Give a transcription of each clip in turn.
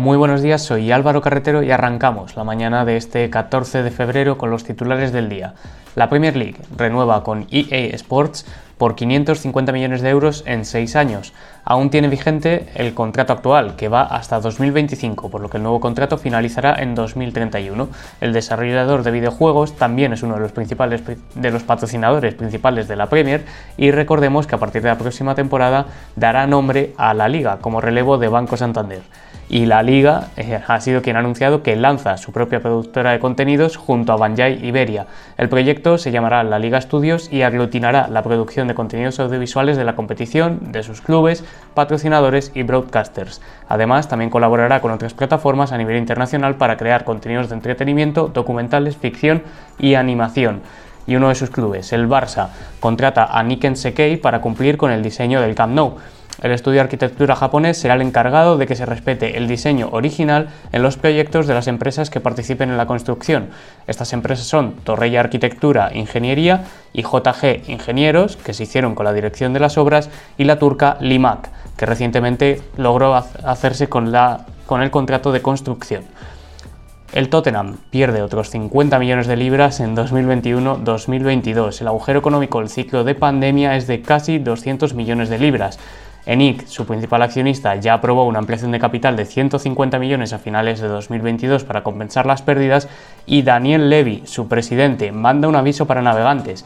Muy buenos días, soy Álvaro Carretero y arrancamos la mañana de este 14 de febrero con los titulares del día. La Premier League renueva con EA Sports por 550 millones de euros en 6 años. Aún tiene vigente el contrato actual, que va hasta 2025, por lo que el nuevo contrato finalizará en 2031. El desarrollador de videojuegos también es uno de los, principales, de los patrocinadores principales de la Premier y recordemos que a partir de la próxima temporada dará nombre a la liga como relevo de Banco Santander y la liga eh, ha sido quien ha anunciado que lanza su propia productora de contenidos junto a Banjai Iberia. El proyecto se llamará La Liga Studios y aglutinará la producción de contenidos audiovisuales de la competición, de sus clubes, patrocinadores y broadcasters. Además, también colaborará con otras plataformas a nivel internacional para crear contenidos de entretenimiento, documentales, ficción y animación y uno de sus clubes, el Barça, contrata a Niken Sekei para cumplir con el diseño del Camp Nou. El estudio de arquitectura japonés será el encargado de que se respete el diseño original en los proyectos de las empresas que participen en la construcción. Estas empresas son Torreya Arquitectura Ingeniería y JG Ingenieros, que se hicieron con la dirección de las obras, y la turca Limac, que recientemente logró hacerse con, la, con el contrato de construcción. El Tottenham pierde otros 50 millones de libras en 2021-2022. El agujero económico del ciclo de pandemia es de casi 200 millones de libras. ENIC, su principal accionista, ya aprobó una ampliación de capital de 150 millones a finales de 2022 para compensar las pérdidas y Daniel Levy, su presidente, manda un aviso para navegantes.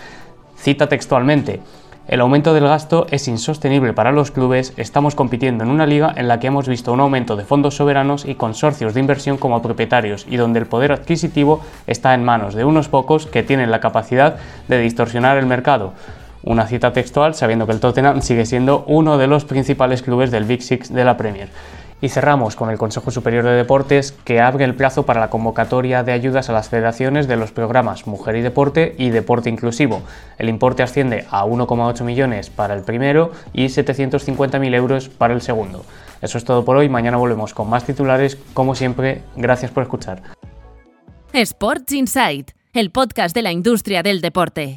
Cita textualmente, el aumento del gasto es insostenible para los clubes, estamos compitiendo en una liga en la que hemos visto un aumento de fondos soberanos y consorcios de inversión como propietarios y donde el poder adquisitivo está en manos de unos pocos que tienen la capacidad de distorsionar el mercado. Una cita textual sabiendo que el Tottenham sigue siendo uno de los principales clubes del Big Six de la Premier. Y cerramos con el Consejo Superior de Deportes que abre el plazo para la convocatoria de ayudas a las federaciones de los programas Mujer y Deporte y Deporte Inclusivo. El importe asciende a 1,8 millones para el primero y 750.000 euros para el segundo. Eso es todo por hoy. Mañana volvemos con más titulares. Como siempre, gracias por escuchar. Sports Insight, el podcast de la industria del deporte.